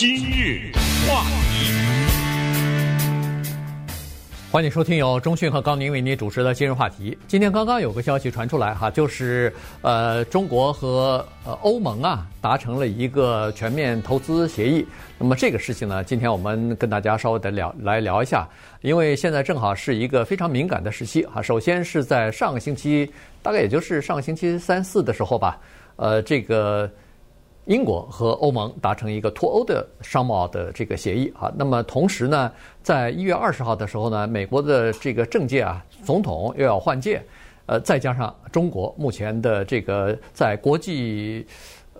今日话题，欢迎收听由中讯和高宁为您主持的今日话题。今天刚刚有个消息传出来哈，就是呃，中国和呃欧盟啊达成了一个全面投资协议。那么这个事情呢，今天我们跟大家稍微的聊来聊一下，因为现在正好是一个非常敏感的时期哈。首先是在上个星期，大概也就是上个星期三四的时候吧，呃，这个。英国和欧盟达成一个脱欧的商贸的这个协议啊，那么同时呢，在一月二十号的时候呢，美国的这个政界啊，总统又要换届，呃，再加上中国目前的这个在国际。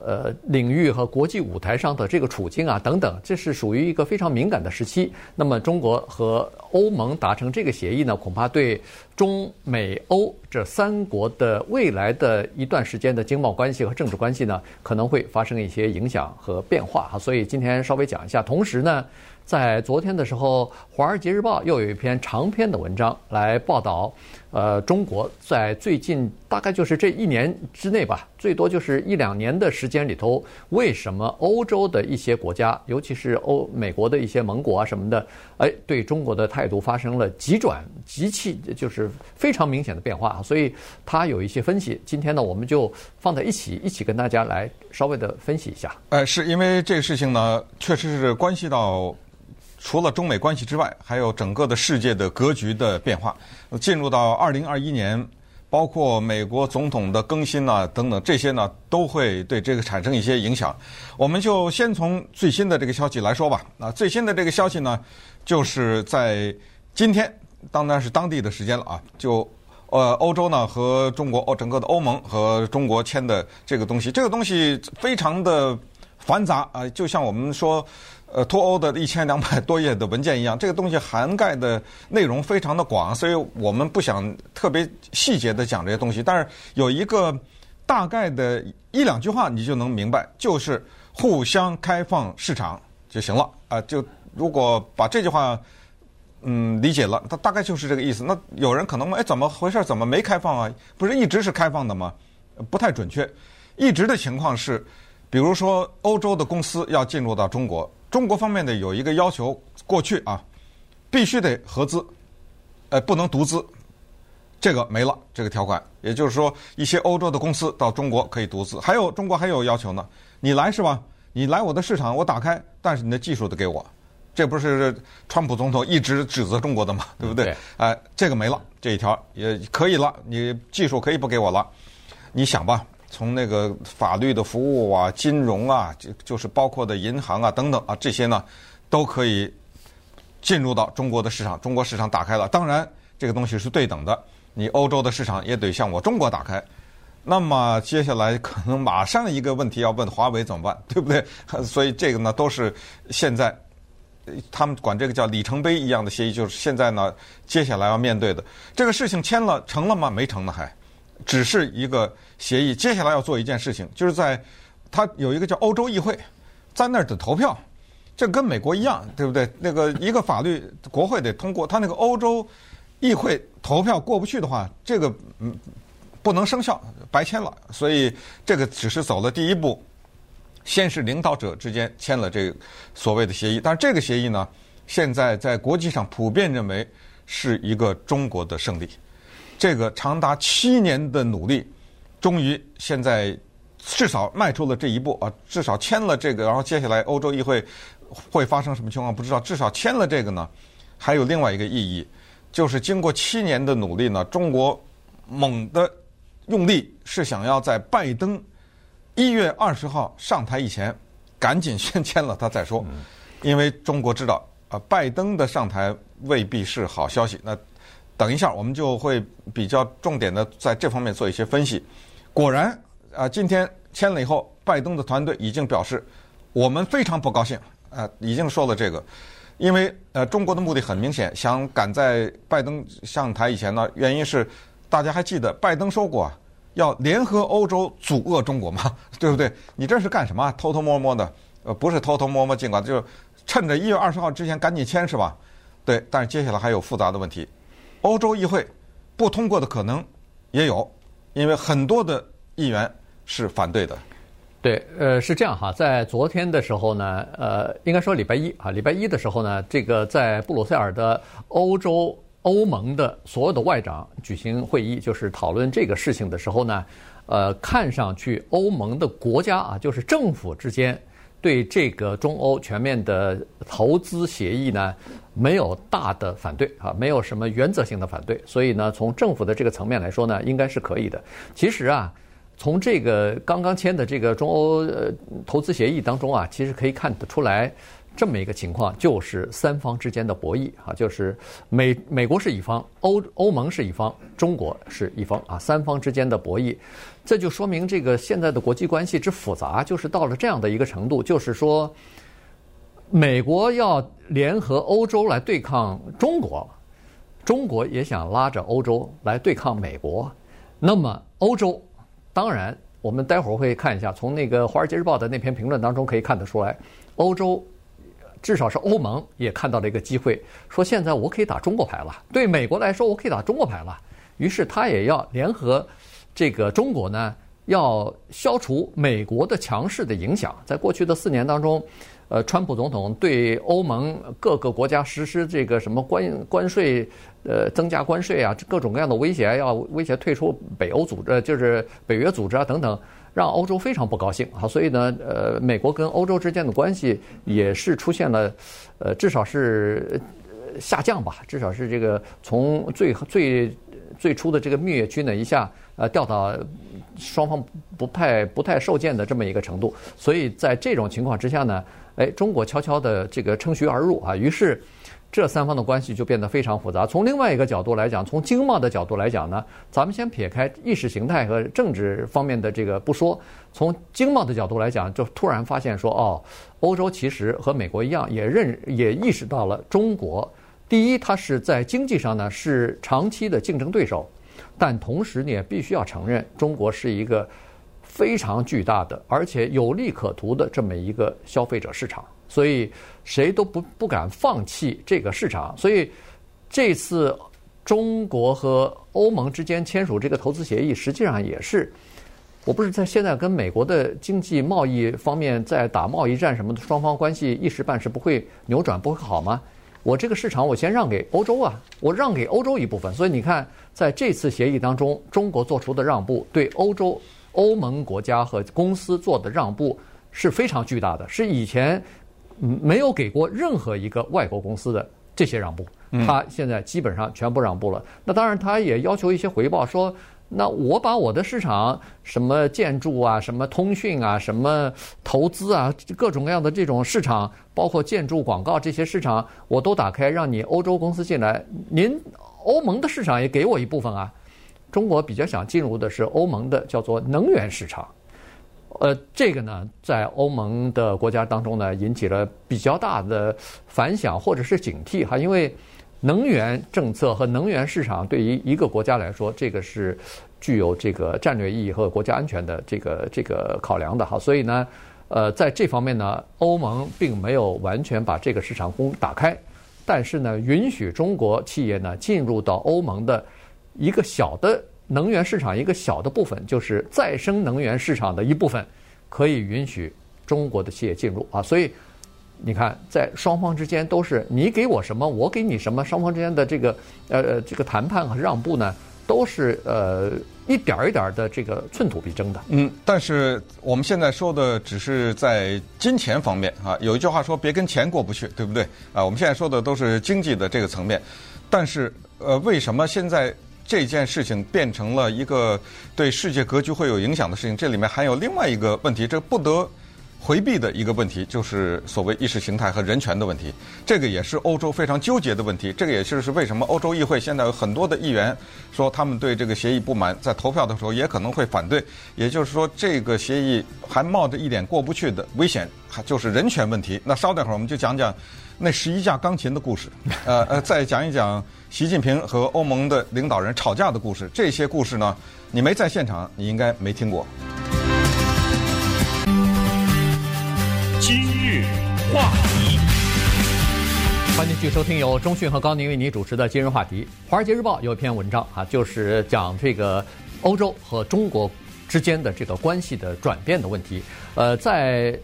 呃，领域和国际舞台上的这个处境啊，等等，这是属于一个非常敏感的时期。那么，中国和欧盟达成这个协议呢，恐怕对中美欧这三国的未来的一段时间的经贸关系和政治关系呢，可能会发生一些影响和变化哈。所以今天稍微讲一下。同时呢，在昨天的时候，《华尔街日报》又有一篇长篇的文章来报道。呃，中国在最近大概就是这一年之内吧，最多就是一两年的时间里头，为什么欧洲的一些国家，尤其是欧美国的一些盟国啊什么的，哎，对中国的态度发生了急转、急气，就是非常明显的变化。所以他有一些分析，今天呢，我们就放在一起，一起跟大家来稍微的分析一下。呃，是因为这个事情呢，确实是关系到。除了中美关系之外，还有整个的世界的格局的变化。进入到二零二一年，包括美国总统的更新啊等等，这些呢都会对这个产生一些影响。我们就先从最新的这个消息来说吧。啊，最新的这个消息呢，就是在今天，当然是当地的时间了啊，就呃欧洲呢和中国，哦整个的欧盟和中国签的这个东西，这个东西非常的繁杂啊，就像我们说。呃，脱欧的一千两百多页的文件一样，这个东西涵盖的内容非常的广，所以我们不想特别细节的讲这些东西。但是有一个大概的一两句话，你就能明白，就是互相开放市场就行了啊、就如果把这句话嗯理解了，它大概就是这个意思。那有人可能问，哎，怎么回事？怎么没开放啊？不是一直是开放的吗？不太准确，一直的情况是，比如说欧洲的公司要进入到中国。中国方面呢有一个要求，过去啊，必须得合资，呃，不能独资，这个没了这个条款。也就是说，一些欧洲的公司到中国可以独资。还有中国还有要求呢，你来是吧？你来我的市场我打开，但是你的技术得给我。这不是川普总统一直指责中国的嘛？对不对？哎、呃，这个没了这一条也可以了，你技术可以不给我了。你想吧。从那个法律的服务啊、金融啊，就就是包括的银行啊等等啊，这些呢都可以进入到中国的市场。中国市场打开了，当然这个东西是对等的，你欧洲的市场也得向我中国打开。那么接下来可能马上一个问题要问华为怎么办，对不对？所以这个呢都是现在他们管这个叫里程碑一样的协议，就是现在呢接下来要面对的这个事情签了成了吗？没成呢还。只是一个协议，接下来要做一件事情，就是在它有一个叫欧洲议会，在那儿的投票，这跟美国一样，对不对？那个一个法律国会得通过，它那个欧洲议会投票过不去的话，这个嗯不能生效，白签了。所以这个只是走了第一步，先是领导者之间签了这个所谓的协议，但是这个协议呢，现在在国际上普遍认为是一个中国的胜利。这个长达七年的努力，终于现在至少迈出了这一步啊！至少签了这个，然后接下来欧洲议会会发生什么情况不知道。至少签了这个呢，还有另外一个意义，就是经过七年的努力呢，中国猛的用力是想要在拜登一月二十号上台以前赶紧先签了他再说，因为中国知道啊，拜登的上台未必是好消息。那等一下，我们就会比较重点的在这方面做一些分析。果然，啊，今天签了以后，拜登的团队已经表示，我们非常不高兴，啊，已经说了这个，因为呃，中国的目的很明显，想赶在拜登上台以前呢，原因是大家还记得拜登说过啊，要联合欧洲阻遏中国嘛，对不对？你这是干什么？偷偷摸摸的，呃，不是偷偷摸摸，尽管就趁着一月二十号之前赶紧签是吧？对，但是接下来还有复杂的问题。欧洲议会不通过的可能也有，因为很多的议员是反对的。对，呃，是这样哈，在昨天的时候呢，呃，应该说礼拜一啊，礼拜一的时候呢，这个在布鲁塞尔的欧洲欧盟的所有的外长举行会议，就是讨论这个事情的时候呢，呃，看上去欧盟的国家啊，就是政府之间对这个中欧全面的投资协议呢，没有大的反对啊，没有什么原则性的反对，所以呢，从政府的这个层面来说呢，应该是可以的。其实啊。从这个刚刚签的这个中欧呃投资协议当中啊，其实可以看得出来这么一个情况，就是三方之间的博弈啊，就是美美国是一方，欧欧盟是一方，中国是一方啊，三方之间的博弈，这就说明这个现在的国际关系之复杂，就是到了这样的一个程度，就是说美国要联合欧洲来对抗中国，中国也想拉着欧洲来对抗美国，那么欧洲。当然，我们待会儿会看一下，从那个《华尔街日报》的那篇评论当中可以看得出来，欧洲至少是欧盟也看到了一个机会，说现在我可以打中国牌了。对美国来说，我可以打中国牌了。于是他也要联合这个中国呢，要消除美国的强势的影响。在过去的四年当中，呃，川普总统对欧盟各个国家实施这个什么关关税。呃，增加关税啊，各种各样的威胁，要威胁退出北欧组织，就是北约组织啊等等，让欧洲非常不高兴啊。所以呢，呃，美国跟欧洲之间的关系也是出现了，呃，至少是下降吧，至少是这个从最最最初的这个蜜月期呢，一下呃掉到双方不太不太受见的这么一个程度。所以在这种情况之下呢，哎，中国悄悄的这个乘虚而入啊，于是。这三方的关系就变得非常复杂。从另外一个角度来讲，从经贸的角度来讲呢，咱们先撇开意识形态和政治方面的这个不说，从经贸的角度来讲，就突然发现说，哦，欧洲其实和美国一样，也认也意识到了中国。第一，它是在经济上呢是长期的竞争对手，但同时你也必须要承认，中国是一个非常巨大的而且有利可图的这么一个消费者市场。所以谁都不不敢放弃这个市场，所以这次中国和欧盟之间签署这个投资协议，实际上也是，我不是在现在跟美国的经济贸易方面在打贸易战什么的，双方关系一时半时不会扭转，不会好吗？我这个市场我先让给欧洲啊，我让给欧洲一部分，所以你看在这次协议当中，中国做出的让步，对欧洲欧盟国家和公司做的让步是非常巨大的，是以前。没有给过任何一个外国公司的这些让步，他现在基本上全部让步了。那当然，他也要求一些回报，说：那我把我的市场，什么建筑啊，什么通讯啊，什么投资啊，各种各样的这种市场，包括建筑、广告这些市场，我都打开，让你欧洲公司进来。您欧盟的市场也给我一部分啊。中国比较想进入的是欧盟的叫做能源市场。呃，这个呢，在欧盟的国家当中呢，引起了比较大的反响或者是警惕哈，因为能源政策和能源市场对于一个国家来说，这个是具有这个战略意义和国家安全的这个这个考量的哈，所以呢，呃，在这方面呢，欧盟并没有完全把这个市场公打开，但是呢，允许中国企业呢进入到欧盟的一个小的。能源市场一个小的部分，就是再生能源市场的一部分，可以允许中国的企业进入啊。所以你看，在双方之间都是你给我什么，我给你什么，双方之间的这个呃这个谈判和让步呢，都是呃一点儿一点儿的这个寸土必争的。嗯，但是我们现在说的只是在金钱方面啊。有一句话说，别跟钱过不去，对不对啊？我们现在说的都是经济的这个层面，但是呃，为什么现在？这件事情变成了一个对世界格局会有影响的事情，这里面还有另外一个问题，这不得回避的一个问题，就是所谓意识形态和人权的问题。这个也是欧洲非常纠结的问题。这个也就是为什么欧洲议会现在有很多的议员说他们对这个协议不满，在投票的时候也可能会反对。也就是说，这个协议还冒着一点过不去的危险，还就是人权问题。那稍等会儿我们就讲讲那十一架钢琴的故事，呃呃，再讲一讲。习近平和欧盟的领导人吵架的故事，这些故事呢，你没在现场，你应该没听过。话题，欢迎继续收听由中讯和高宁为你主持的《今日话题》。《华尔街日报》有一篇文章啊，就是讲这个欧洲和中国之间的这个关系的转变的问题。呃，在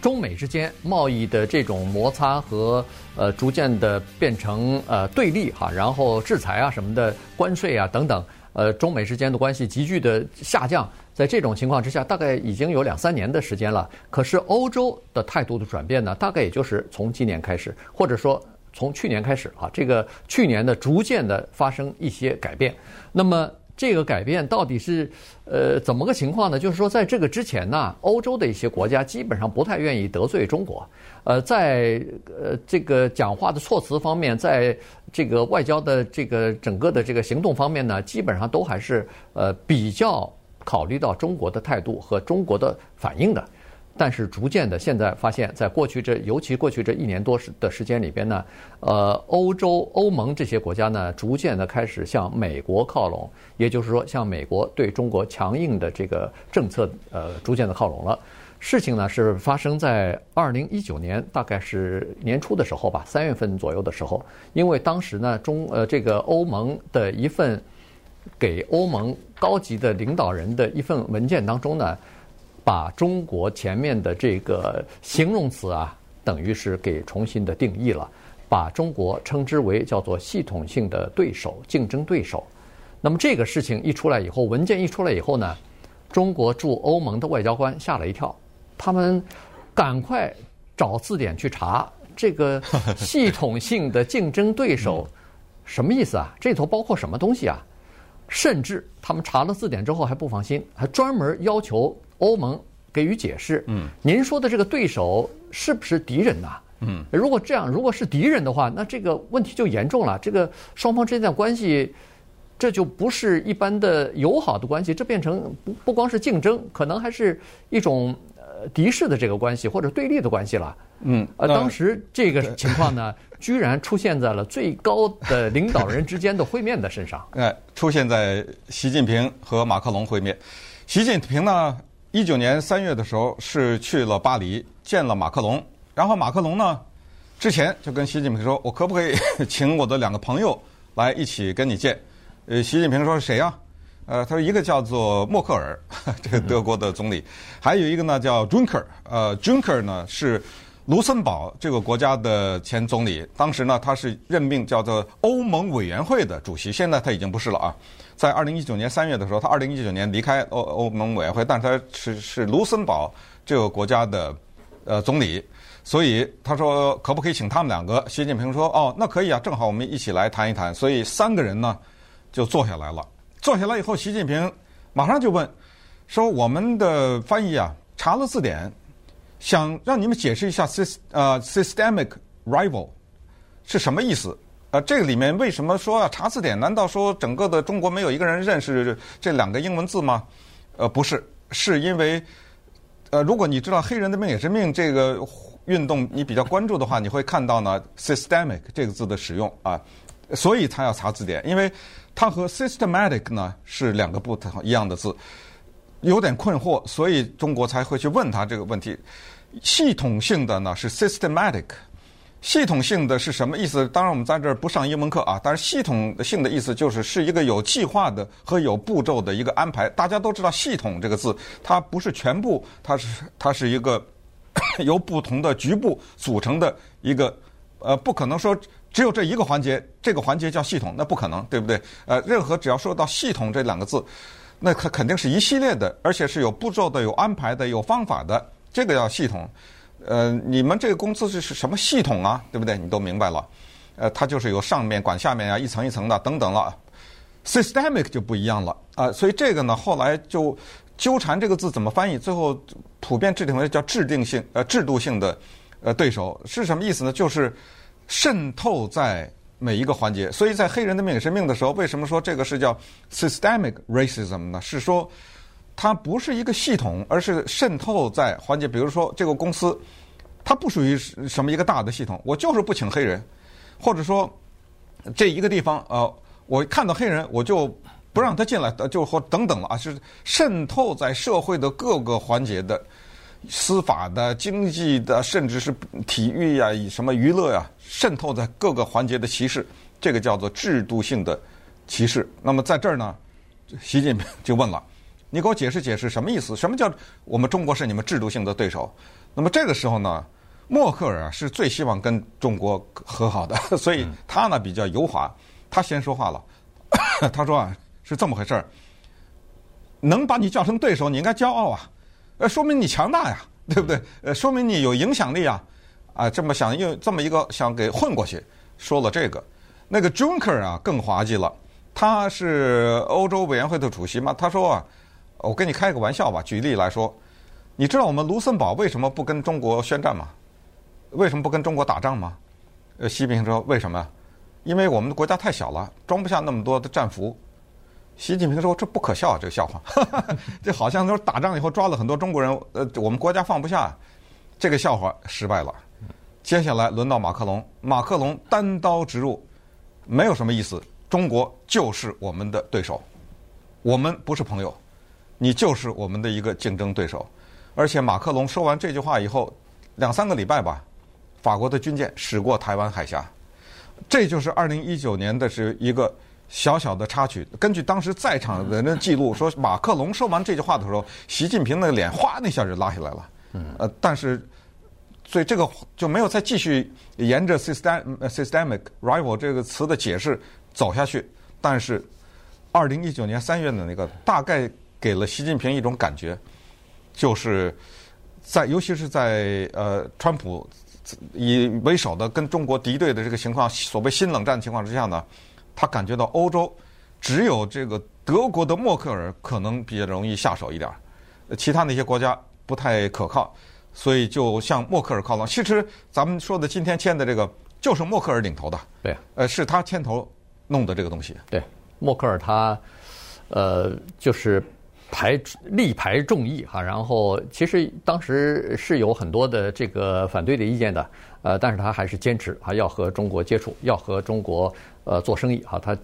中美之间贸易的这种摩擦和呃逐渐的变成呃对立哈，然后制裁啊什么的关税啊等等，呃中美之间的关系急剧的下降。在这种情况之下，大概已经有两三年的时间了。可是欧洲的态度的转变呢，大概也就是从今年开始，或者说从去年开始啊，这个去年的逐渐的发生一些改变。那么这个改变到底是呃怎么个情况呢？就是说在这个之前呢，欧洲的一些国家基本上不太愿意得罪中国，呃，在呃这个讲话的措辞方面，在这个外交的这个整个的这个行动方面呢，基本上都还是呃比较。考虑到中国的态度和中国的反应的，但是逐渐的，现在发现，在过去这，尤其过去这一年多时的时间里边呢，呃，欧洲、欧盟这些国家呢，逐渐的开始向美国靠拢，也就是说，向美国对中国强硬的这个政策，呃，逐渐的靠拢了。事情呢是发生在二零一九年，大概是年初的时候吧，三月份左右的时候，因为当时呢，中呃这个欧盟的一份。给欧盟高级的领导人的一份文件当中呢，把中国前面的这个形容词啊，等于是给重新的定义了，把中国称之为叫做系统性的对手、竞争对手。那么这个事情一出来以后，文件一出来以后呢，中国驻欧盟的外交官吓了一跳，他们赶快找字典去查这个系统性的竞争对手 什么意思啊？这里头包括什么东西啊？甚至他们查了字典之后还不放心，还专门要求欧盟给予解释。嗯，您说的这个对手是不是敌人呐？嗯，如果这样，如果是敌人的话，那这个问题就严重了。这个双方之间的关系，这就不是一般的友好的关系，这变成不不光是竞争，可能还是一种呃敌视的这个关系或者对立的关系了。嗯，呃，当时这个情况呢？居然出现在了最高的领导人之间的会面的身上。哎，出现在习近平和马克龙会面。习近平呢，一九年三月的时候是去了巴黎见了马克龙，然后马克龙呢，之前就跟习近平说：“我可不可以 请我的两个朋友来一起跟你见？”呃，习近平说：“谁呀？”呃，他说一个叫做默克尔，这个德国的总理，还有一个呢叫 Juncker。呃，Juncker 呢是。卢森堡这个国家的前总理，当时呢，他是任命叫做欧盟委员会的主席，现在他已经不是了啊。在二零一九年三月的时候，他二零一九年离开欧欧盟委员会，但是他是是卢森堡这个国家的呃总理，所以他说可不可以请他们两个？习近平说哦，那可以啊，正好我们一起来谈一谈。所以三个人呢就坐下来了。坐下来以后，习近平马上就问说：“我们的翻译啊，查了字典。”想让你们解释一下 syst 呃 systemic rival 是什么意思？呃，这个里面为什么说要查字典？难道说整个的中国没有一个人认识这两个英文字吗？呃，不是，是因为呃，如果你知道黑人的命也是命这个运动，你比较关注的话，你会看到呢 systemic 这个字的使用啊，所以他要查字典，因为它和 systematic 呢是两个不同一样的字。有点困惑，所以中国才会去问他这个问题。系统性的呢是 systematic，系统性的是什么意思？当然我们在这儿不上英文课啊。但是系统性的意思就是是一个有计划的和有步骤的一个安排。大家都知道“系统”这个字，它不是全部，它是它是一个 由不同的局部组成的一个，呃，不可能说只有这一个环节，这个环节叫系统，那不可能，对不对？呃，任何只要说到“系统”这两个字。那肯肯定是一系列的，而且是有步骤的、有安排的、有方法的，这个叫系统。呃，你们这个公司是是什么系统啊？对不对？你都明白了。呃，它就是有上面管下面啊，一层一层的等等了。Systemic 就不一样了啊，所以这个呢，后来就纠缠这个字怎么翻译，最后普遍制定为叫制定性呃制度性的呃对手是什么意思呢？就是渗透在。每一个环节，所以在黑人的命也是命的时候，为什么说这个是叫 systemic racism 呢？是说它不是一个系统，而是渗透在环节。比如说这个公司，它不属于什么一个大的系统，我就是不请黑人，或者说这一个地方，呃，我看到黑人我就不让他进来，就或等等了啊，是渗透在社会的各个环节的。司法的、经济的，甚至是体育呀、什么娱乐呀，渗透在各个环节的歧视，这个叫做制度性的歧视。那么在这儿呢，习近平就问了：你给我解释解释什么意思？什么叫我们中国是你们制度性的对手？那么这个时候呢，默克尔是最希望跟中国和好的，所以他呢比较油滑，他先说话了，他说啊是这么回事儿，能把你叫成对手，你应该骄傲啊，呃，说明你强大呀，对不对？呃，说明你有影响力啊，啊，这么想用这么一个想给混过去，说了这个，那个 Juncker 啊更滑稽了，他是欧洲委员会的主席嘛，他说啊。我跟你开个玩笑吧，举例来说，你知道我们卢森堡为什么不跟中国宣战吗？为什么不跟中国打仗吗？呃，习近平说为什么？因为我们的国家太小了，装不下那么多的战俘。习近平说这不可笑，这个笑话，这好像说打仗以后抓了很多中国人，呃，我们国家放不下，这个笑话失败了。接下来轮到马克龙，马克龙单刀直入，没有什么意思，中国就是我们的对手，我们不是朋友。你就是我们的一个竞争对手，而且马克龙说完这句话以后，两三个礼拜吧，法国的军舰驶过台湾海峡，这就是二零一九年的是一个小小的插曲。根据当时在场人的记录 说，马克龙说完这句话的时候，习近平的脸哗那下就拉下来了。呃，但是所以这个就没有再继续沿着 system systemic rival 这个词的解释走下去。但是二零一九年三月的那个大概。给了习近平一种感觉，就是在尤其是在呃川普以为首的跟中国敌对的这个情况，所谓新冷战情况之下呢，他感觉到欧洲只有这个德国的默克尔可能比较容易下手一点，其他那些国家不太可靠，所以就向默克尔靠拢。其实咱们说的今天签的这个就是默克尔领头的，对，呃，是他牵头弄的这个东西。对，默克尔他呃就是。排力排众议哈，然后其实当时是有很多的这个反对的意见的，呃，但是他还是坚持啊，要和中国接触，要和中国呃做生意哈，他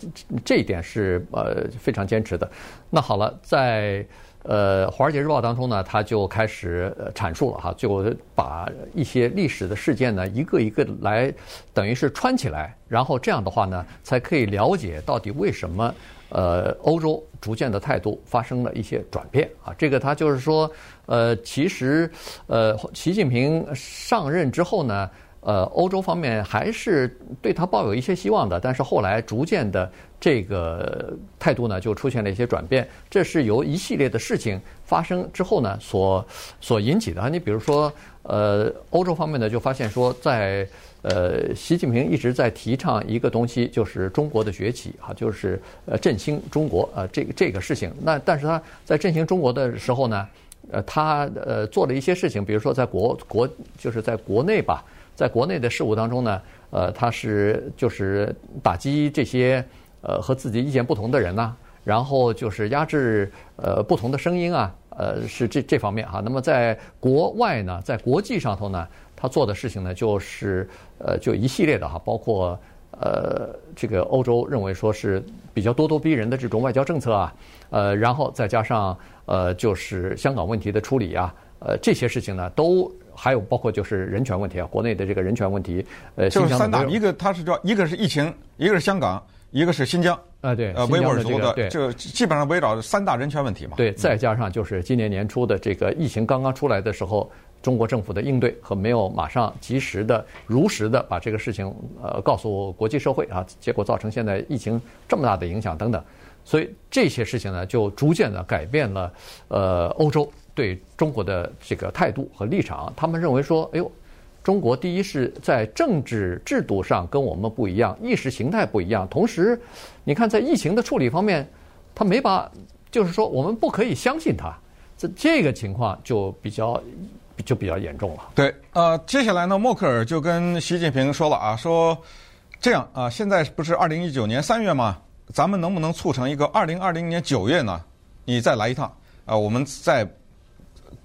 这一点是呃非常坚持的。那好了，在呃《华尔街日报》当中呢，他就开始阐述了哈，就把一些历史的事件呢一个一个来等于是串起来，然后这样的话呢，才可以了解到底为什么。呃，欧洲逐渐的态度发生了一些转变啊，这个他就是说，呃，其实，呃，习近平上任之后呢，呃，欧洲方面还是对他抱有一些希望的，但是后来逐渐的这个态度呢，就出现了一些转变，这是由一系列的事情发生之后呢，所所引起的。你比如说，呃，欧洲方面呢，就发现说在。呃，习近平一直在提倡一个东西，就是中国的崛起，哈，就是呃振兴中国，呃，这个这个事情。那但是他在振兴中国的时候呢，呃，他呃做了一些事情，比如说在国国就是在国内吧，在国内的事务当中呢，呃，他是就是打击这些呃和自己意见不同的人呐，然后就是压制呃不同的声音啊，呃，是这这方面哈。那么在国外呢，在国际上头呢。他做的事情呢，就是呃，就一系列的哈，包括呃，这个欧洲认为说是比较咄咄逼人的这种外交政策啊，呃，然后再加上呃，就是香港问题的处理啊，呃，这些事情呢，都还有包括就是人权问题啊，国内的这个人权问题，呃，就是三大，一个它是叫，一个是疫情，一个是香港，一个是新疆。啊，对，呃，维吾尔族的，对，就基本上围绕三大人权问题嘛。对，再加上就是今年年初的这个疫情刚刚出来的时候。中国政府的应对和没有马上及时的、如实的把这个事情呃告诉国际社会啊，结果造成现在疫情这么大的影响等等，所以这些事情呢，就逐渐的改变了呃欧洲对中国的这个态度和立场。他们认为说，哎呦，中国第一是在政治制度上跟我们不一样，意识形态不一样，同时，你看在疫情的处理方面，他没把，就是说我们不可以相信他，这这个情况就比较。就比较严重了。对，呃，接下来呢，默克尔就跟习近平说了啊，说这样啊，现在不是二零一九年三月吗？咱们能不能促成一个二零二零年九月呢？你再来一趟啊，我们再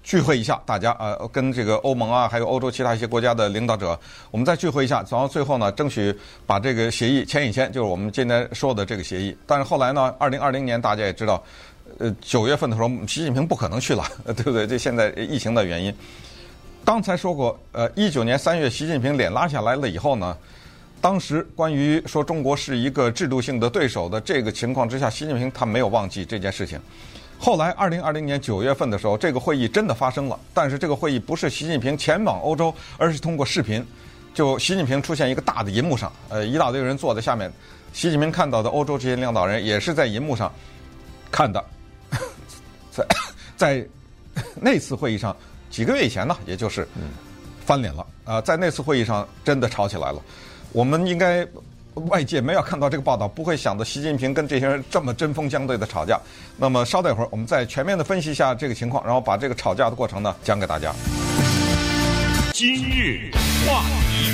聚会一下，大家啊，跟这个欧盟啊，还有欧洲其他一些国家的领导者，我们再聚会一下，然后最后呢，争取把这个协议签一签，就是我们今天说的这个协议。但是后来呢，二零二零年大家也知道。呃，九月份的时候，习近平不可能去了，对不对？这现在疫情的原因。刚才说过，呃，一九年三月，习近平脸拉下来了以后呢，当时关于说中国是一个制度性的对手的这个情况之下，习近平他没有忘记这件事情。后来二零二零年九月份的时候，这个会议真的发生了，但是这个会议不是习近平前往欧洲，而是通过视频，就习近平出现一个大的银幕上，呃，一大堆人坐在下面，习近平看到的欧洲这些领导人也是在银幕上看的，在在那次会议上，几个月以前呢，也就是翻脸了啊、在那次会议上真的吵起来了，我们应该。外界没有看到这个报道，不会想到习近平跟这些人这么针锋相对的吵架。那么稍等一会儿，我们再全面的分析一下这个情况，然后把这个吵架的过程呢讲给大家。今日话题，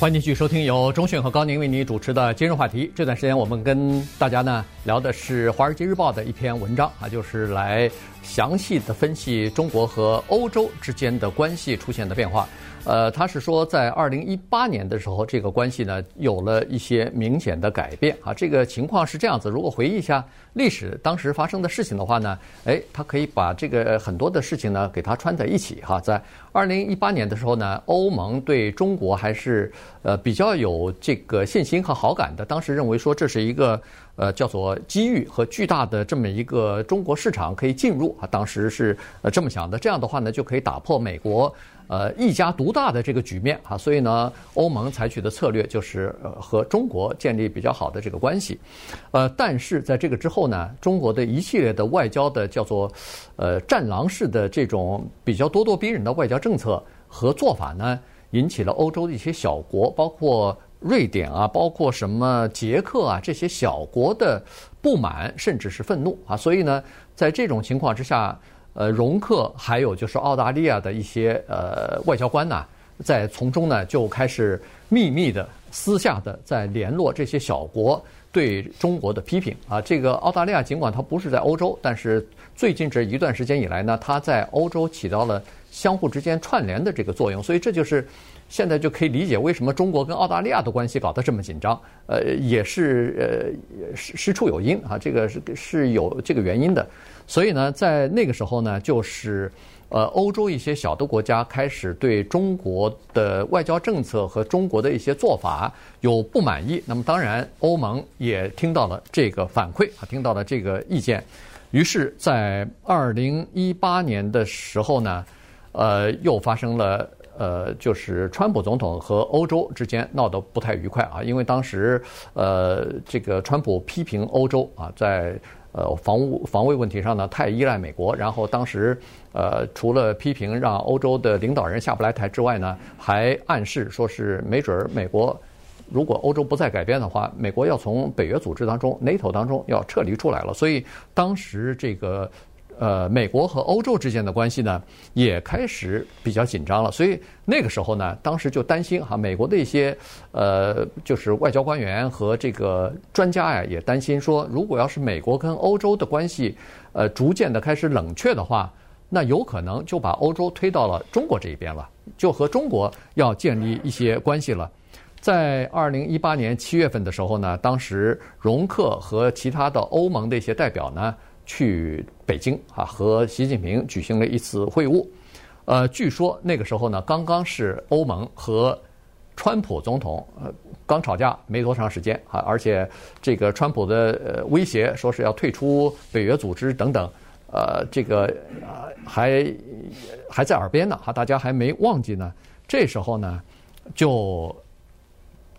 欢迎继续收听由中讯和高宁为你主持的今日话题。这段时间我们跟大家呢聊的是《华尔街日报》的一篇文章啊，就是来详细的分析中国和欧洲之间的关系出现的变化。呃，他是说，在二零一八年的时候，这个关系呢有了一些明显的改变啊。这个情况是这样子，如果回忆一下历史当时发生的事情的话呢，哎，他可以把这个很多的事情呢给它串在一起哈。在二零一八年的时候呢，欧盟对中国还是呃比较有这个信心和好感的，当时认为说这是一个。呃，叫做机遇和巨大的这么一个中国市场可以进入啊，当时是呃这么想的。这样的话呢，就可以打破美国呃一家独大的这个局面啊。所以呢，欧盟采取的策略就是呃和中国建立比较好的这个关系。呃，但是在这个之后呢，中国的一系列的外交的叫做呃战狼式的这种比较咄咄逼人的外交政策和做法呢，引起了欧洲的一些小国，包括。瑞典啊，包括什么捷克啊，这些小国的不满甚至是愤怒啊，所以呢，在这种情况之下，呃，容克还有就是澳大利亚的一些呃外交官呢，在从中呢就开始秘密的、私下的在联络这些小国对中国的批评啊。这个澳大利亚尽管它不是在欧洲，但是最近这一段时间以来呢，它在欧洲起到了相互之间串联的这个作用，所以这就是。现在就可以理解为什么中国跟澳大利亚的关系搞得这么紧张，呃，也是呃事事出有因啊，这个是是有这个原因的。所以呢，在那个时候呢，就是呃欧洲一些小的国家开始对中国的外交政策和中国的一些做法有不满意。那么当然，欧盟也听到了这个反馈啊，听到了这个意见。于是，在二零一八年的时候呢，呃，又发生了。呃，就是川普总统和欧洲之间闹得不太愉快啊，因为当时呃，这个川普批评欧洲啊，在呃防务防卫问题上呢太依赖美国，然后当时呃除了批评让欧洲的领导人下不来台之外呢，还暗示说是没准儿美国如果欧洲不再改变的话，美国要从北约组织当中 NATO 当中要撤离出来了，所以当时这个。呃，美国和欧洲之间的关系呢，也开始比较紧张了。所以那个时候呢，当时就担心哈，美国的一些呃，就是外交官员和这个专家呀，也担心说，如果要是美国跟欧洲的关系呃逐渐的开始冷却的话，那有可能就把欧洲推到了中国这一边了，就和中国要建立一些关系了。在二零一八年七月份的时候呢，当时容克和其他的欧盟的一些代表呢。去北京啊，和习近平举行了一次会晤。呃，据说那个时候呢，刚刚是欧盟和川普总统呃刚吵架没多长时间啊，而且这个川普的呃威胁说是要退出北约组织等等，呃，这个呃还还在耳边呢哈，大家还没忘记呢。这时候呢，就。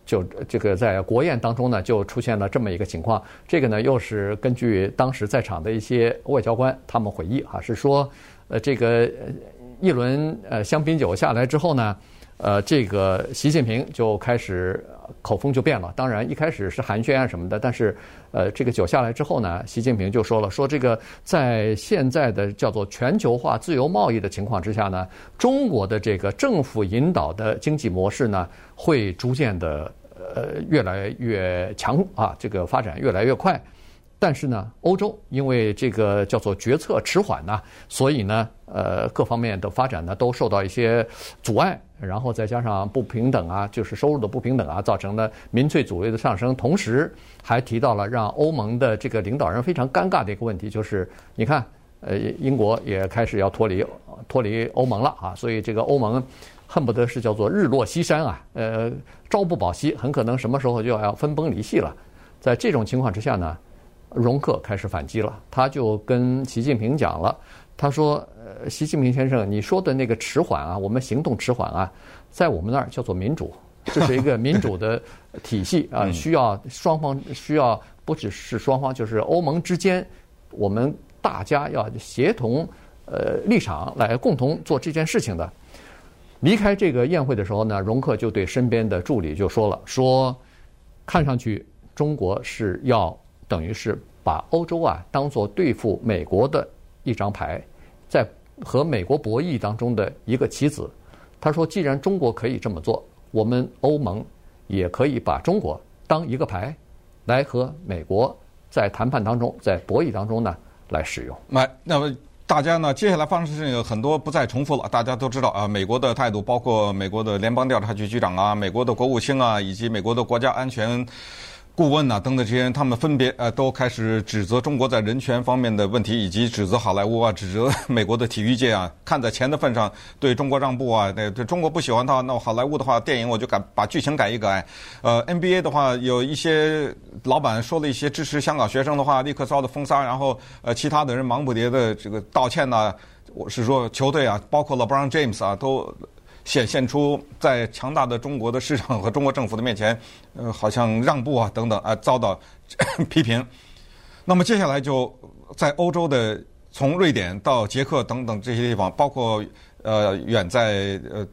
就这个在国宴当中呢，就出现了这么一个情况。这个呢，又是根据当时在场的一些外交官他们回忆啊，是说，呃，这个一轮呃香槟酒下来之后呢，呃，这个习近平就开始口风就变了。当然一开始是寒暄啊什么的，但是呃，这个酒下来之后呢，习近平就说了，说这个在现在的叫做全球化自由贸易的情况之下呢，中国的这个政府引导的经济模式呢，会逐渐的。呃，越来越强啊，这个发展越来越快。但是呢，欧洲因为这个叫做决策迟缓呐，所以呢，呃，各方面的发展呢都受到一些阻碍。然后再加上不平等啊，就是收入的不平等啊，造成了民粹主义的上升。同时还提到了让欧盟的这个领导人非常尴尬的一个问题，就是你看，呃，英国也开始要脱离脱离欧盟了啊，所以这个欧盟。恨不得是叫做日落西山啊，呃，朝不保夕，很可能什么时候就要分崩离析了。在这种情况之下呢，容克开始反击了，他就跟习近平讲了，他说：“呃，习近平先生，你说的那个迟缓啊，我们行动迟缓啊，在我们那儿叫做民主，这是一个民主的体系啊，需要双方需要不只是双方，就是欧盟之间，我们大家要协同呃立场来共同做这件事情的。”离开这个宴会的时候呢，容克就对身边的助理就说了：“说看上去中国是要。”等于是把欧洲啊当做对付美国的一张牌，在和美国博弈当中的一个棋子。他说：“既然中国可以这么做，我们欧盟也可以把中国当一个牌，来和美国在谈判当中，在博弈当中呢来使用。”那，那么大家呢，接下来发生的事情有很多不再重复了。大家都知道啊，美国的态度，包括美国的联邦调查局局长啊，美国的国务卿啊，以及美国的国家安全。顾问呐、啊，等等这些人，他们分别呃都开始指责中国在人权方面的问题，以及指责好莱坞啊，指责美国的体育界啊，看在钱的份上对中国让步啊。对，对中国不喜欢他，那好莱坞的话，电影我就改把剧情改一改。呃，NBA 的话，有一些老板说了一些支持香港学生的话，立刻遭到封杀。然后呃，其他的人忙不迭的这个道歉呐、我是说球队啊，包括 LeBron James 啊，都。显现出在强大的中国的市场和中国政府的面前，呃，好像让步啊等等啊，遭到 批评。那么接下来就在欧洲的，从瑞典到捷克等等这些地方，包括呃远在呃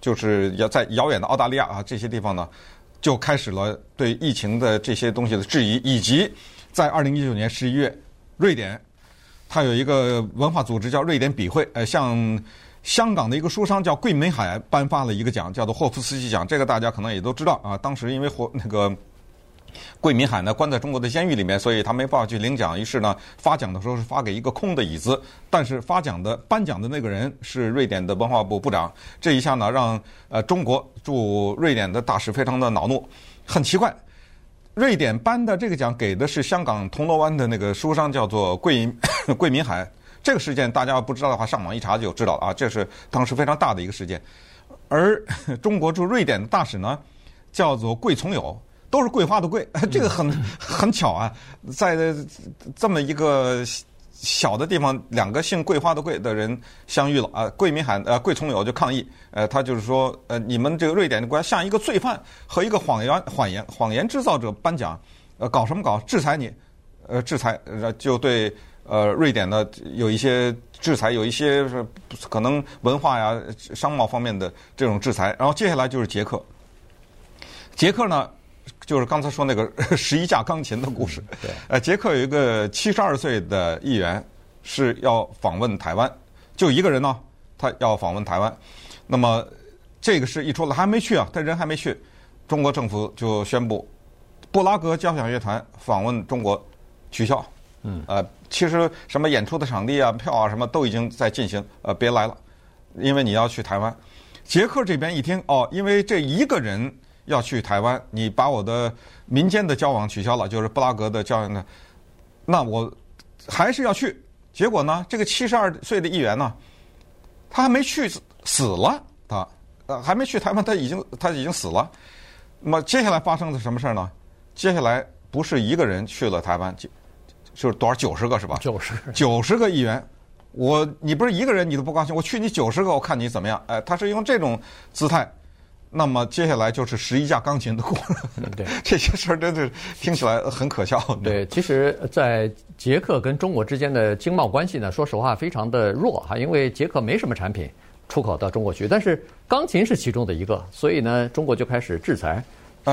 就是遥在遥远的澳大利亚啊这些地方呢，就开始了对疫情的这些东西的质疑，以及在二零一九年十一月，瑞典它有一个文化组织叫瑞典笔会，呃，像。香港的一个书商叫桂美海颁发了一个奖，叫做霍夫斯基奖。这个大家可能也都知道啊。当时因为霍那个 桂民海呢关在中国的监狱里面，所以他没办法去领奖。于是呢，发奖的时候是发给一个空的椅子，但是发奖的颁奖的那个人是瑞典的文化部部长。这一下呢，让呃中国驻瑞典的大使非常的恼怒。很奇怪，瑞典颁的这个奖给的是香港铜锣湾的那个书商，叫做桂 桂敏海。这个事件大家要不知道的话，上网一查就知道了啊！这是当时非常大的一个事件。而 中国驻瑞典的大使呢，叫做桂从友，都是桂花的桂，这个很很巧啊，在这么一个小的地方，两个姓桂花的桂的人相遇了啊！桂民海呃桂从友就抗议，呃他就是说呃你们这个瑞典的国家像一个罪犯和一个谎言谎言谎言制造者颁奖，呃搞什么搞？制裁你，呃制裁呃就对。呃，瑞典呢有一些制裁，有一些是可能文化呀、商贸方面的这种制裁。然后接下来就是捷克，捷克呢就是刚才说那个 十一架钢琴的故事。对。呃，捷克有一个七十二岁的议员是要访问台湾，就一个人呢，他要访问台湾。那么这个事一出来还没去啊，他人还没去，中国政府就宣布布拉格交响乐团访问中国取消。嗯。呃。其实什么演出的场地啊、票啊什么都已经在进行，呃，别来了，因为你要去台湾。捷克这边一听，哦，因为这一个人要去台湾，你把我的民间的交往取消了，就是布拉格的交往呢，那我还是要去。结果呢，这个七十二岁的议员呢，他还没去死了，他呃还没去台湾，他已经他已经死了。那么接下来发生的什么事儿呢？接下来不是一个人去了台湾。就是多少九十个是吧？九十九十个议员，我你不是一个人你都不高兴，我去你九十个，我看你怎么样？哎，他是用这种姿态，那么接下来就是十一架钢琴的故事。对，这些事儿真的听起来很可笑。对，其实，在捷克跟中国之间的经贸关系呢，说实话非常的弱哈，因为捷克没什么产品出口到中国去，但是钢琴是其中的一个，所以呢，中国就开始制裁。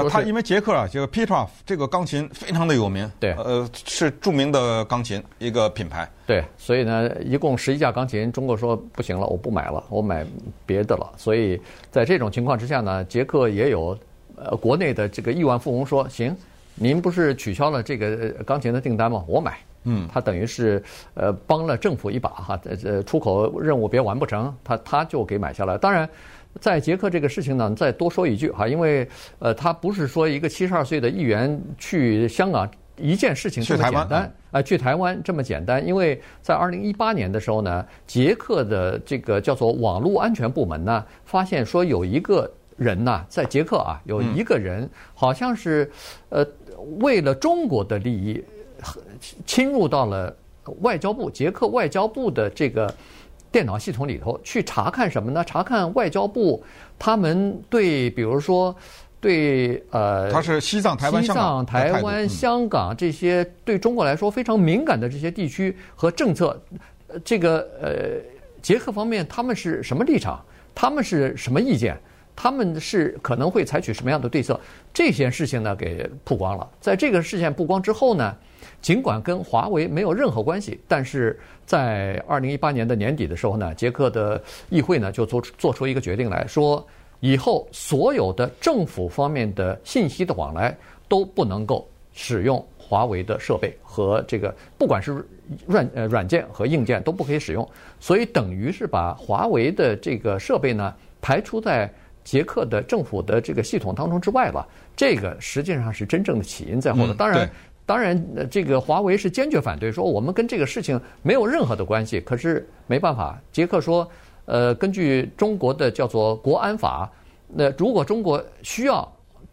呃，他因为捷克啊，这个 Petrov 这个钢琴非常的有名，对，呃，是著名的钢琴一个品牌，对，所以呢，一共十一架钢琴，中国说不行了，我不买了，我买别的了。所以在这种情况之下呢，捷克也有呃国内的这个亿万富翁说，行，您不是取消了这个钢琴的订单吗？我买，嗯，他等于是呃帮了政府一把哈，呃出口任务别完不成，他他就给买下来，当然。在捷克这个事情呢，再多说一句哈，因为呃，他不是说一个七十二岁的议员去香港一件事情这么简单啊，去台湾这么简单。因为在二零一八年的时候呢，捷克的这个叫做网络安全部门呢，发现说有一个人呐，在捷克啊，有一个人好像是呃为了中国的利益。侵入到了外交部捷克外交部的这个电脑系统里头去查看什么呢？查看外交部他们对，比如说对呃，他是西藏、台湾、西藏、台湾、香港这些对中国来说非常敏感的这些地区和政策，这个呃，捷克方面他们是什么立场？他们是什么意见？他们是可能会采取什么样的对策？这些事情呢，给曝光了。在这个事件曝光之后呢，尽管跟华为没有任何关系，但是在二零一八年的年底的时候呢，捷克的议会呢就做做出一个决定来说，以后所有的政府方面的信息的往来都不能够使用华为的设备和这个，不管是软呃软件和硬件都不可以使用。所以等于是把华为的这个设备呢排除在捷克的政府的这个系统当中之外了。这个实际上是真正的起因在后头。当然。当然，这个华为是坚决反对，说我们跟这个事情没有任何的关系。可是没办法，捷克说，呃，根据中国的叫做国安法，那如果中国需要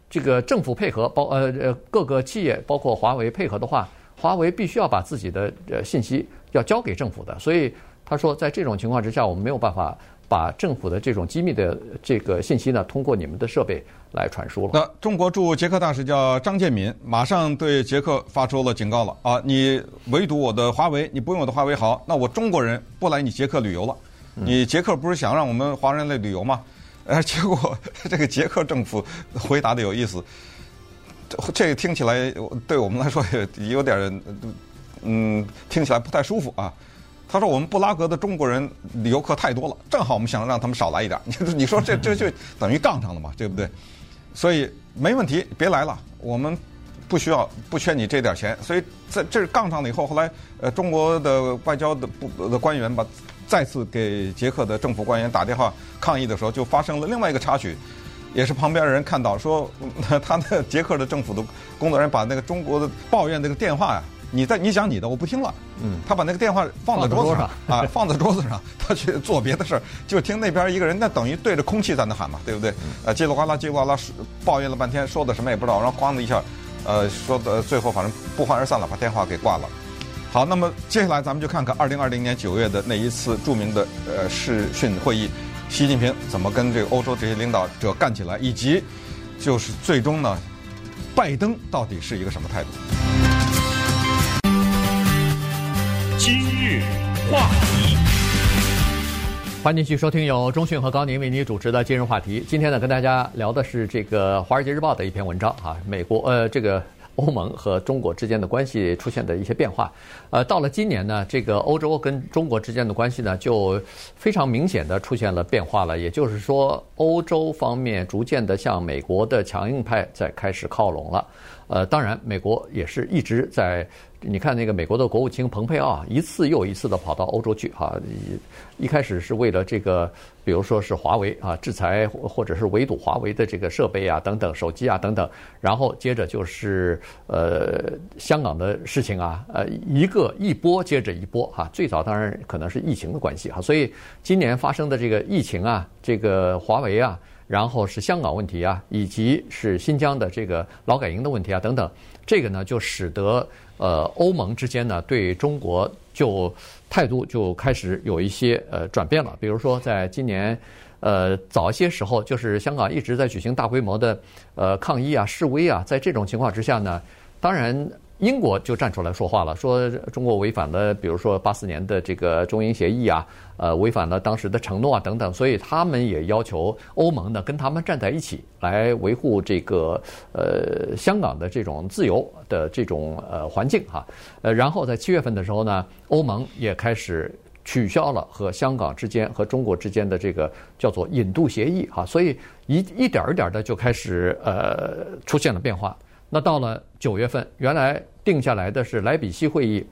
这个政府配合，包呃呃各个企业包括华为配合的话，华为必须要把自己的呃信息要交给政府的。所以他说，在这种情况之下，我们没有办法。把政府的这种机密的这个信息呢，通过你们的设备来传输了。那中国驻捷克大使叫张建民，马上对捷克发出了警告了啊！你围堵我的华为，你不用我的华为好，那我中国人不来你捷克旅游了。你捷克不是想让我们华人来旅游吗？呃，结果 这个捷克政府回答的有意思，这个听起来对我们来说也有点嗯，听起来不太舒服啊。他说：“我们布拉格的中国人游客太多了，正好我们想让他们少来一点。你你说这这就等于杠上了嘛，对不对？所以没问题，别来了，我们不需要不缺你这点钱。所以在这杠上了以后，后来呃中国的外交的部的官员把，再次给捷克的政府官员打电话抗议的时候，就发生了另外一个插曲，也是旁边人看到说，他那捷克的政府的工作人员把那个中国的抱怨那个电话呀。”你在你讲你的，我不听了。嗯，他把那个电话放在桌子上啊，放在桌子上，他去做别的事儿，就听那边一个人，那等于对着空气在那喊嘛，对不对？呃，叽里呱啦，叽里呱啦，抱怨了半天，说的什么也不知道，然后哐的一下，呃，说的最后反正不欢而散了，把电话给挂了。好，那么接下来咱们就看看二零二零年九月的那一次著名的呃视讯会议，习近平怎么跟这个欧洲这些领导者干起来，以及就是最终呢，拜登到底是一个什么态度？今日话题，欢迎继续收听由中讯和高宁为您主持的今日话题。今天呢，跟大家聊的是这个《华尔街日报》的一篇文章啊，美国呃这个。欧盟和中国之间的关系出现的一些变化，呃，到了今年呢，这个欧洲跟中国之间的关系呢，就非常明显的出现了变化了。也就是说，欧洲方面逐渐的向美国的强硬派在开始靠拢了。呃，当然，美国也是一直在，你看那个美国的国务卿蓬佩奥，一次又一次的跑到欧洲去哈，一开始是为了这个。比如说是华为啊，制裁或者是围堵华为的这个设备啊，等等，手机啊等等，然后接着就是呃香港的事情啊，呃一个一波接着一波哈。最早当然可能是疫情的关系哈，所以今年发生的这个疫情啊，这个华为啊，然后是香港问题啊，以及是新疆的这个劳改营的问题啊等等，这个呢就使得呃欧盟之间呢对中国就。态度就开始有一些呃转变了，比如说在今年，呃早一些时候，就是香港一直在举行大规模的呃抗议啊、示威啊，在这种情况之下呢，当然。英国就站出来说话了，说中国违反了，比如说八四年的这个中英协议啊，呃，违反了当时的承诺啊等等，所以他们也要求欧盟呢跟他们站在一起，来维护这个呃香港的这种自由的这种呃环境哈。呃，然后在七月份的时候呢，欧盟也开始取消了和香港之间和中国之间的这个叫做引渡协议哈，所以一一点一点儿的就开始呃出现了变化。那到了九月份，原来。定下来的是莱比锡会议，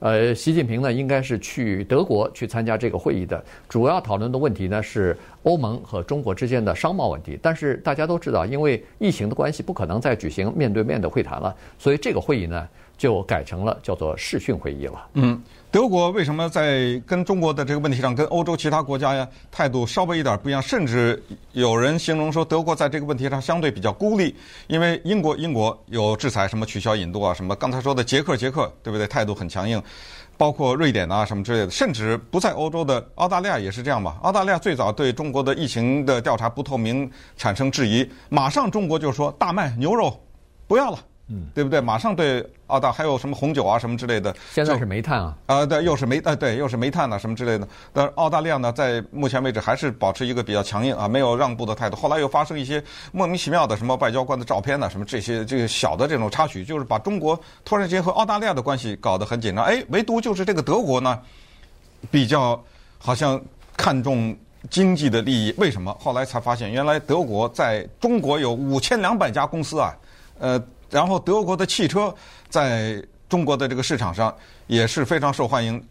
呃，习近平呢应该是去德国去参加这个会议的。主要讨论的问题呢是欧盟和中国之间的商贸问题。但是大家都知道，因为疫情的关系，不可能再举行面对面的会谈了，所以这个会议呢就改成了叫做视讯会议了。嗯，德国为什么在跟中国的这个问题上，跟欧洲其他国家呀态度稍微一点不一样？甚至有人形容说，德国在这个问题上相对比较孤立，因为英国英国有制裁，什么取消引渡啊，什么刚才说的捷克捷克，对不对？态度很强硬，包括瑞典啊什么之类的，甚至不在欧洲的澳大利亚也是这样吧。澳大利亚最早对中国的疫情的调查不透明产生质疑，马上中国就说大麦牛肉不要了。嗯，对不对？马上对澳大还有什么红酒啊什么之类的，现在是煤炭啊，啊、呃，对，又是煤，呃，对，又是煤炭啊什么之类的。但是澳大利亚呢，在目前为止还是保持一个比较强硬啊，没有让步的态度。后来又发生一些莫名其妙的什么外交官的照片呢，什么这些这个小的这种插曲，就是把中国突然间和澳大利亚的关系搞得很紧张。哎，唯独就是这个德国呢，比较好像看重经济的利益。为什么？后来才发现，原来德国在中国有五千两百家公司啊，呃。然后德国的汽车在中国的这个市场上也是非常受欢迎。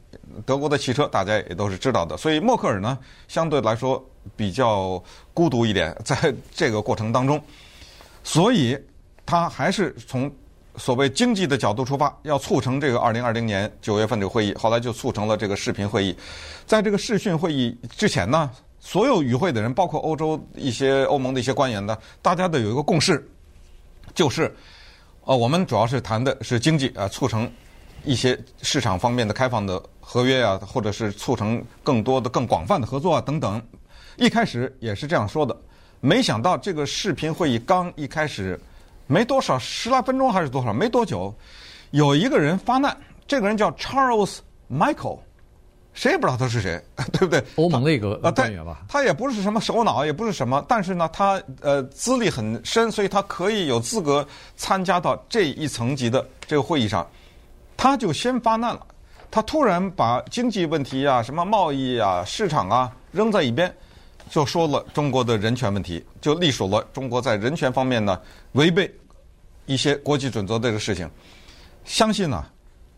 德国的汽车大家也都是知道的，所以默克尔呢相对来说比较孤独一点，在这个过程当中，所以他还是从所谓经济的角度出发，要促成这个二零二零年九月份这个会议。后来就促成了这个视频会议。在这个视讯会议之前呢，所有与会的人，包括欧洲一些欧盟的一些官员呢，大家都有一个共识，就是。呃，我们主要是谈的是经济啊，促成一些市场方面的开放的合约啊，或者是促成更多的、更广泛的合作啊等等。一开始也是这样说的，没想到这个视频会议刚一开始没多少，十来分钟还是多少，没多久，有一个人发难，这个人叫 Charles Michael。谁也不知道他是谁，对不对？欧盟的一个官员吧。他也不是什么首脑，也不是什么，但是呢，他呃资历很深，所以他可以有资格参加到这一层级的这个会议上。他就先发难了，他突然把经济问题啊、什么贸易啊、市场啊扔在一边，就说了中国的人权问题，就隶属了中国在人权方面呢违背一些国际准则的这个事情。相信呢。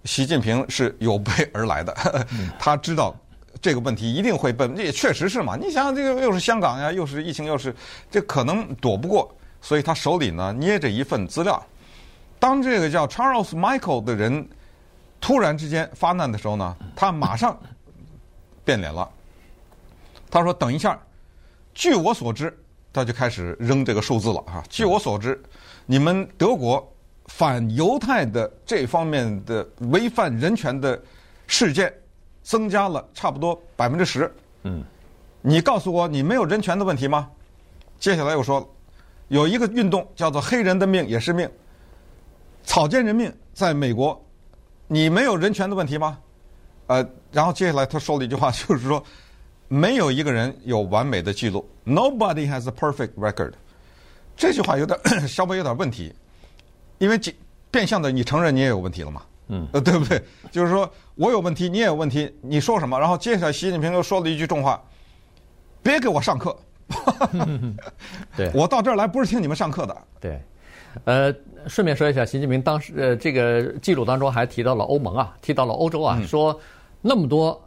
习近平是有备而来的，他知道这个问题一定会被，这也确实是嘛。你想想，这个又是香港呀，又是疫情，又是这可能躲不过，所以他手里呢捏着一份资料。当这个叫 Charles Michael 的人突然之间发难的时候呢，他马上变脸了。他说：“等一下，据我所知，他就开始扔这个数字了啊。据我所知，你们德国。”反犹太的这方面的违反人权的事件增加了差不多百分之十。嗯，你告诉我，你没有人权的问题吗？接下来又说，有一个运动叫做“黑人的命也是命”，草菅人命，在美国，你没有人权的问题吗？呃，然后接下来他说了一句话，就是说，没有一个人有完美的记录，Nobody has a perfect record。这句话有点 稍微有点问题。因为变相的，你承认你也有问题了嘛？嗯，呃，对不对？就是说我有问题，你也有问题，你说什么？然后接下来，习近平又说了一句重话：“别给我上课。”对，我到这儿来不是听你们上课的。对，呃，顺便说一下，习近平当时呃这个记录当中还提到了欧盟啊，提到了欧洲啊，嗯、说那么多。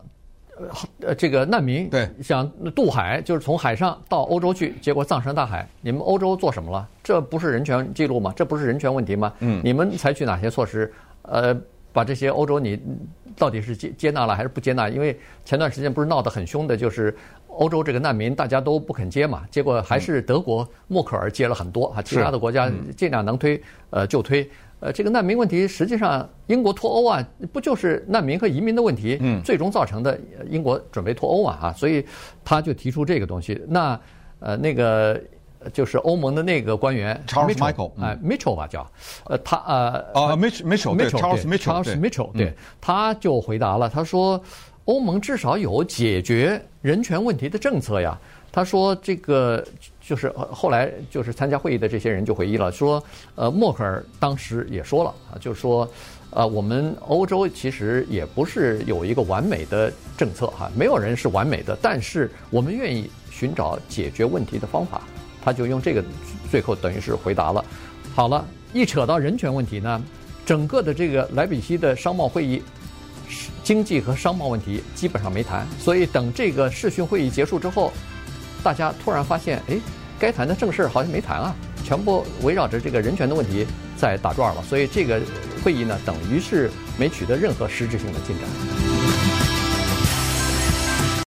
呃，这个难民对想渡海，就是从海上到欧洲去，结果葬身大海。你们欧洲做什么了？这不是人权记录吗？这不是人权问题吗？嗯，你们采取哪些措施？呃，把这些欧洲你到底是接接纳了还是不接纳？因为前段时间不是闹得很凶的，就是欧洲这个难民大家都不肯接嘛，结果还是德国默克尔接了很多啊，其他的国家尽量能推呃就推。呃，这个难民问题实际上英国脱欧啊，不就是难民和移民的问题，嗯，最终造成的英国准备脱欧啊，啊，所以他就提出这个东西。那呃，那个就是欧盟的那个官员 Charles Michael，哎，Mitchell 吧叫，呃，他呃啊，Mitchell，Mitchell，Charles Mitchell，对，Mitchell，对，他就回答了，他说欧盟至少有解决人权问题的政策呀。他说这个。就是后来就是参加会议的这些人就回忆了，说，呃，默克尔当时也说了啊，就是说，呃，我们欧洲其实也不是有一个完美的政策哈，没有人是完美的，但是我们愿意寻找解决问题的方法。他就用这个最后等于是回答了。好了，一扯到人权问题呢，整个的这个莱比锡的商贸会议，经济和商贸问题基本上没谈，所以等这个视讯会议结束之后。大家突然发现，哎，该谈的正事好像没谈啊，全部围绕着这个人权的问题在打转了，所以这个会议呢，等于是没取得任何实质性的进展。